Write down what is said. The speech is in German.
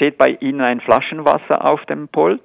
steht bei Ihnen ein Flaschenwasser auf dem Pult?